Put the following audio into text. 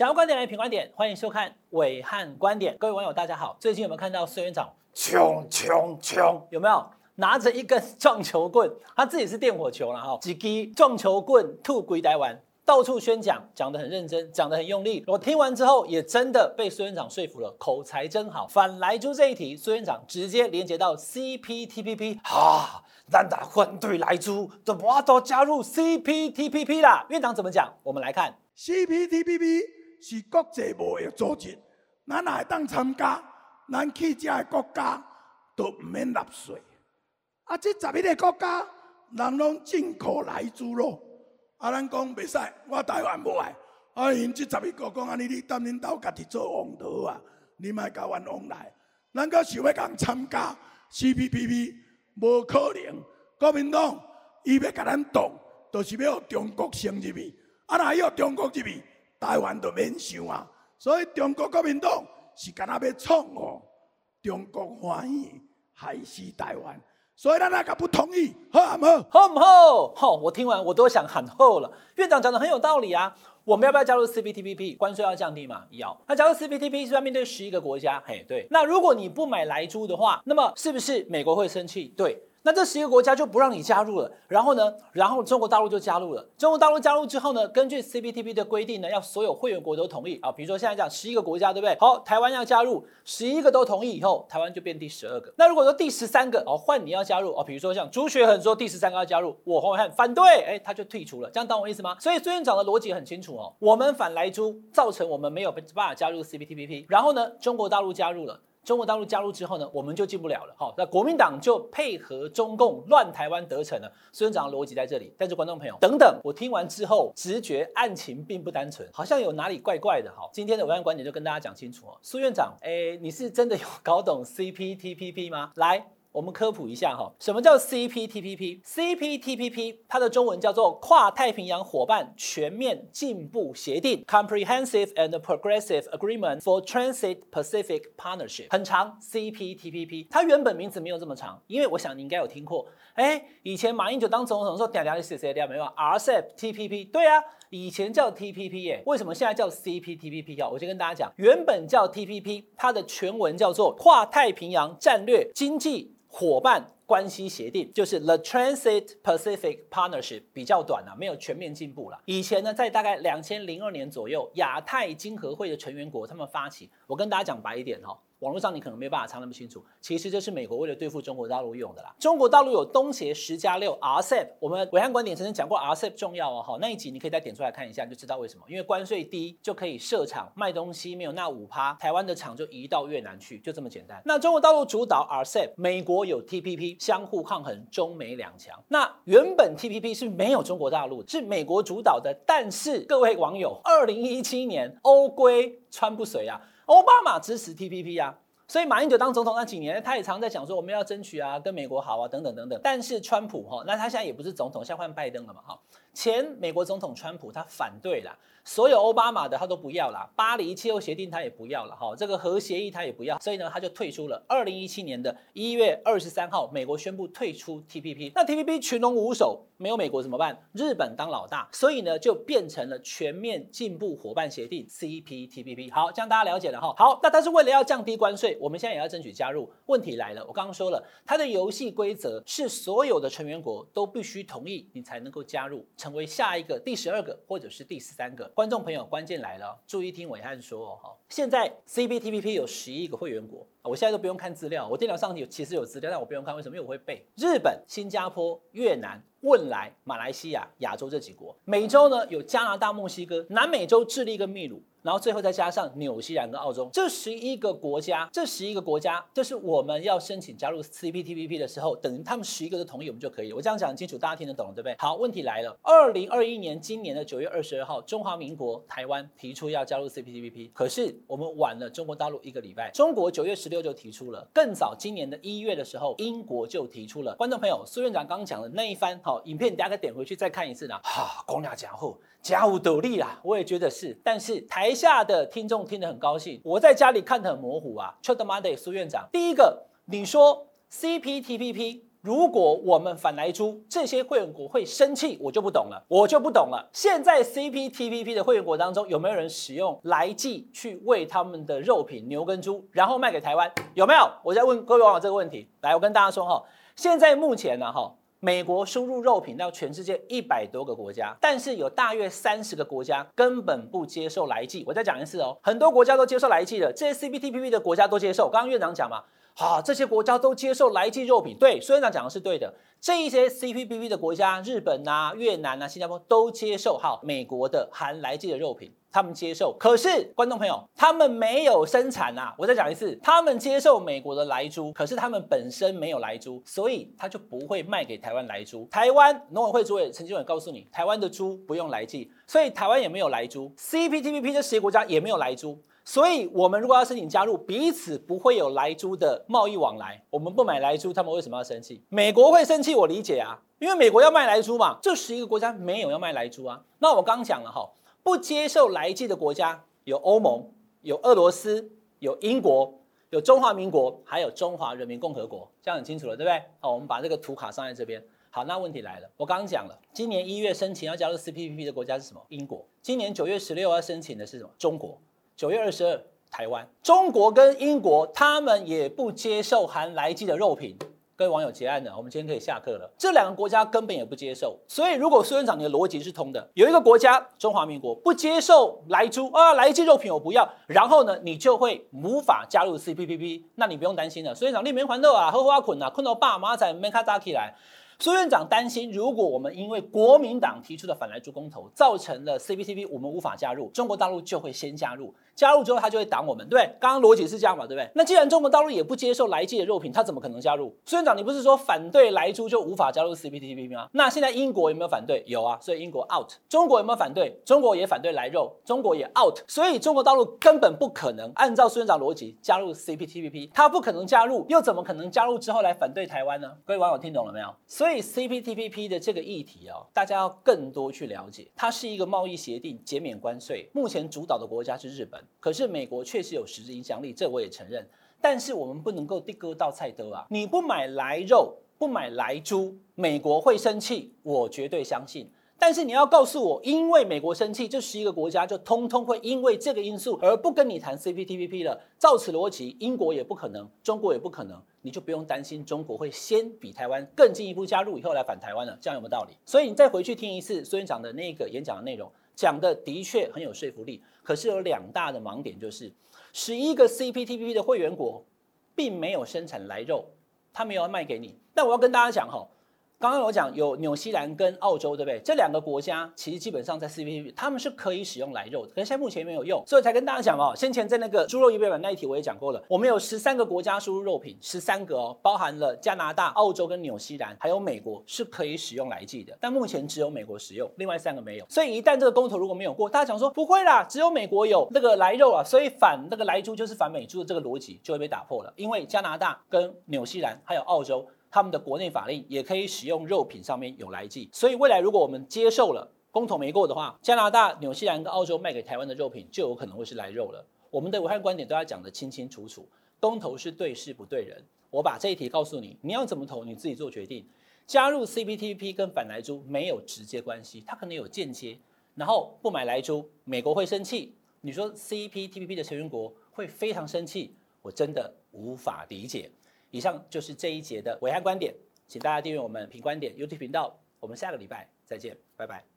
想要观点来评观点，欢迎收看伟汉观点。各位网友大家好，最近有没有看到孙院长穷穷穷？有没有拿着一根撞球棍？他自己是电火球了哈，几支撞球棍吐鬼台湾。到处宣讲，讲得很认真，讲得很用力。我听完之后，也真的被孙院长说服了，口才真好。反来猪这一题，孙院长直接连接到 CPTPP，哈，咱打反对来猪，怎么都加入 CPTPP 啦？院长怎么讲？我们来看，CPTPP 是国际贸易组织，咱若会当参加？咱去遮个国家都唔免纳税。啊，这十一个国家，人拢进口来猪肉。啊，咱讲袂使，我台湾无爱。啊，因即十一个讲安尼，你当恁兜家己做王道啊，你莫甲阮往来。咱阁想要共参加 CPTPP，无可能。国民党伊要甲咱挡，就是要中国先入去。啊，若要中国入去，台湾都免想啊。所以中国国民党是干那要创哦，中国欢喜害死台湾。所以咱那个不同意，好唔好？好唔好？好，我听完我都想喊后了。院长讲的很有道理啊，我们要不要加入 CPTPP？关税要降低嘛？要。那加入 CPTPP 是要面对十一个国家，嘿，对。那如果你不买莱猪的话，那么是不是美国会生气？对。那这十一个国家就不让你加入了，然后呢，然后中国大陆就加入了。中国大陆加入之后呢，根据 CPTPP 的规定呢，要所有会员国都同意啊。比如说现在讲十一个国家，对不对？好，台湾要加入，十一个都同意以后，台湾就变第十二个。那如果说第十三个哦，换你要加入哦，比如说像朱学恒说第十三个要加入，我黄伟汉反对，哎，他就退出了。这样懂我意思吗？所以苏院长的逻辑很清楚哦，我们反莱猪，造成我们没有办法加入 CPTPP，然后呢，中国大陆加入了。中国大陆加入之后呢，我们就进不了了。好，那国民党就配合中共乱台湾得逞了。苏院长的逻辑在这里，但是观众朋友等等，我听完之后直觉案情并不单纯，好像有哪里怪怪的。好，今天的文案观点就跟大家讲清楚哦。苏院长，哎，你是真的有搞懂 CPTPP 吗？来。我们科普一下哈，什么叫 CPTPP？CPTPP 它的中文叫做跨太平洋伙伴全面进步协定 （Comprehensive and Progressive Agreement for Transit Pacific Partnership），很长。CPTPP 它原本名字没有这么长，因为我想你应该有听过。哎，以前马英九当总统的时候，嗲嗲的写写嗲没有？RCEP-TPP 对啊，以前叫 TPP 耶，为什么现在叫 CPTPP 啊？我先跟大家讲，原本叫 TPP，它的全文叫做跨太平洋战略经济。伙伴关系协定就是 The Trans-Pacific Partnership，比较短啊，没有全面进步了。以前呢，在大概两千零二年左右，亚太经合会的成员国他们发起，我跟大家讲白一点哈。网络上你可能没办法查那么清楚，其实这是美国为了对付中国大陆用的啦。中国大陆有东协十加六 RCEP，我们暐瀚观点曾经讲过 RCEP 重要哦，好，那一集你可以再点出来看一下，就知道为什么。因为关税低就可以设厂卖东西，没有那五趴，台湾的厂就移到越南去，就这么简单。那中国大陆主导 RCEP，美国有 TPP，相互抗衡，中美两强。那原本 TPP 是没有中国大陆，是美国主导的，但是各位网友，二零一七年欧规川不随啊，奥巴马支持 TPP 啊。所以马英九当总统那几年，他也常在讲说我们要争取啊，跟美国好啊，等等等等。但是川普哈，那他现在也不是总统，现在换拜登了嘛哈。前美国总统川普他反对了。所有奥巴马的他都不要了，巴黎气候协定他也不要了，哈，这个核协议他也不要，所以呢他就退出了。二零一七年的一月二十三号，美国宣布退出 TPP，那 TPP 群龙无首，没有美国怎么办？日本当老大，所以呢就变成了全面进步伙伴协定 CPTPP。好，这样大家了解了哈。好，那但是为了要降低关税，我们现在也要争取加入。问题来了，我刚刚说了，它的游戏规则是所有的成员国都必须同意，你才能够加入，成为下一个第十二个或者是第十三个。观众朋友，关键来了，注意听伟汉说哦，哈，现在 CBTPP 有十一个会员国，我现在都不用看资料，我电脑上有其实有资料，但我不用看，为什么？因为我会背。日本、新加坡、越南、汶莱、马来西亚、亚洲这几国，美洲呢有加拿大、墨西哥，南美洲智利跟秘鲁。然后最后再加上纽西兰跟澳洲，这十一个国家，这十一个国家，这是我们要申请加入 CPTPP 的时候，等于他们十一个都同意，我们就可以。我这样讲清楚，大家听得懂了，对不对？好，问题来了，二零二一年今年的九月二十二号，中华民国台湾提出要加入 CPTPP，可是我们晚了中国大陆一个礼拜，中国九月十六就提出了，更早今年的一月的时候，英国就提出了。观众朋友，苏院长刚刚讲的那一番好影片，大家可以点回去再看一次呢。好，公鸟讲后。家务斗笠啦，我也觉得是，但是台台下的听众听得很高兴，我在家里看得很模糊啊。Chod Monday 苏院长，第一个，你说 CPTPP 如果我们反来猪，这些会员国会生气，我就不懂了，我就不懂了。现在 CPTPP 的会员国当中，有没有人使用来剂去喂他们的肉品牛跟猪，然后卖给台湾？有没有？我在问各位网友这个问题。来，我跟大家说哈，现在目前呢哈，美国输入肉品到全世界一百多个国家，但是有大约三十个国家根本不接受来剂。我再讲一次哦，很多国家都接受来剂的，这些 CPTPP 的国家都接受。刚刚院长讲嘛。好，这些国家都接受莱剂肉品，对，孙院长讲的是对的。这一些 CPTPP 的国家，日本啊、越南啊、新加坡都接受好美国的含莱剂的肉品，他们接受。可是，观众朋友，他们没有生产啊！我再讲一次，他们接受美国的来猪，可是他们本身没有来猪，所以他就不会卖给台湾来猪。台湾农委会主委陈吉仲告诉你，台湾的猪不用来记，所以台湾也没有来猪。CPTPP 这些国家也没有来猪。所以，我们如果要申请加入，彼此不会有莱猪的贸易往来。我们不买莱猪，他们为什么要生气？美国会生气，我理解啊，因为美国要卖莱猪嘛。这十一个国家没有要卖莱猪啊。那我刚讲了哈，不接受莱剂的国家有欧盟、有俄罗斯、有英国、有中华民国，还有中华人民共和国，这样很清楚了，对不对？好，我们把这个图卡上在这边。好，那问题来了，我刚刚讲了，今年一月申请要加入 C P P P 的国家是什么？英国。今年九月十六要申请的是什么？中国。九月二十二，台湾、中国跟英国，他们也不接受含来剂的肉品。各位网友结案了，我们今天可以下课了。这两个国家根本也不接受，所以如果苏院长你的逻辑是通的，有一个国家中华民国不接受来猪啊，来基肉品我不要，然后呢，你就会无法加入 C P P P 那你不用担心了。苏院长立棉环豆啊，喝花捆啊，困到爸妈在没卡扎起来。苏院长担心，如果我们因为国民党提出的反莱猪公投，造成了 CPTP 我们无法加入，中国大陆就会先加入，加入之后他就会挡我们，对不对？刚刚逻辑是这样嘛，对不对？那既然中国大陆也不接受莱剂的肉品，他怎么可能加入？苏院长，你不是说反对莱猪就无法加入 CPTPP 吗？那现在英国有没有反对？有啊，所以英国 out。中国有没有反对？中国也反对莱肉，中国也 out。所以中国大陆根本不可能按照苏院长逻辑加入 CPTPP，他不可能加入，又怎么可能加入之后来反对台湾呢？各位网友听懂了没有？所以。所以 CPTPP 的这个议题哦，大家要更多去了解。它是一个贸易协定，减免关税。目前主导的国家是日本，可是美国确实有实质影响力，这我也承认。但是我们不能够地割到菜刀啊！你不买来肉，不买来猪，美国会生气，我绝对相信。但是你要告诉我，因为美国生气，这十一个国家就通通会因为这个因素而不跟你谈 CPTPP 了。照此逻辑，英国也不可能，中国也不可能，你就不用担心中国会先比台湾更进一步加入以后来反台湾了，这样有没有道理？所以你再回去听一次孙院长的那个演讲的内容，讲的的确很有说服力。可是有两大的盲点，就是十一个 CPTPP 的会员国并没有生产来肉，他没有要卖给你。但我要跟大家讲哈。刚刚我讲有纽西兰跟澳洲，对不对？这两个国家其实基本上在 CPTP，他们是可以使用来肉的，可是现在目前没有用，所以才跟大家讲哦。先前在那个猪肉仪表板那一题我也讲过了，我们有十三个国家输入肉品，十三个哦，包含了加拿大、澳洲跟纽西兰，还有美国是可以使用来剂的，但目前只有美国使用，另外三个没有。所以一旦这个公投如果没有过，大家讲说不会啦，只有美国有那个来肉啊，所以反那个来猪就是反美猪的这个逻辑就会被打破了，因为加拿大跟纽西兰还有澳洲。他们的国内法令也可以使用肉品上面有来剂，所以未来如果我们接受了公投没过的话，加拿大、纽西兰跟澳洲卖给台湾的肉品就有可能会是来肉了。我们的武汉观点都要讲得清清楚楚，公投是对事不对人。我把这一题告诉你，你要怎么投你自己做决定。加入 CPTPP 跟反来猪没有直接关系，它可能有间接。然后不买来猪，美国会生气。你说 CPTPP 的成员国会非常生气，我真的无法理解。以上就是这一节的伟汉观点，请大家订阅我们品观点 YouTube 频道，我们下个礼拜再见，拜拜。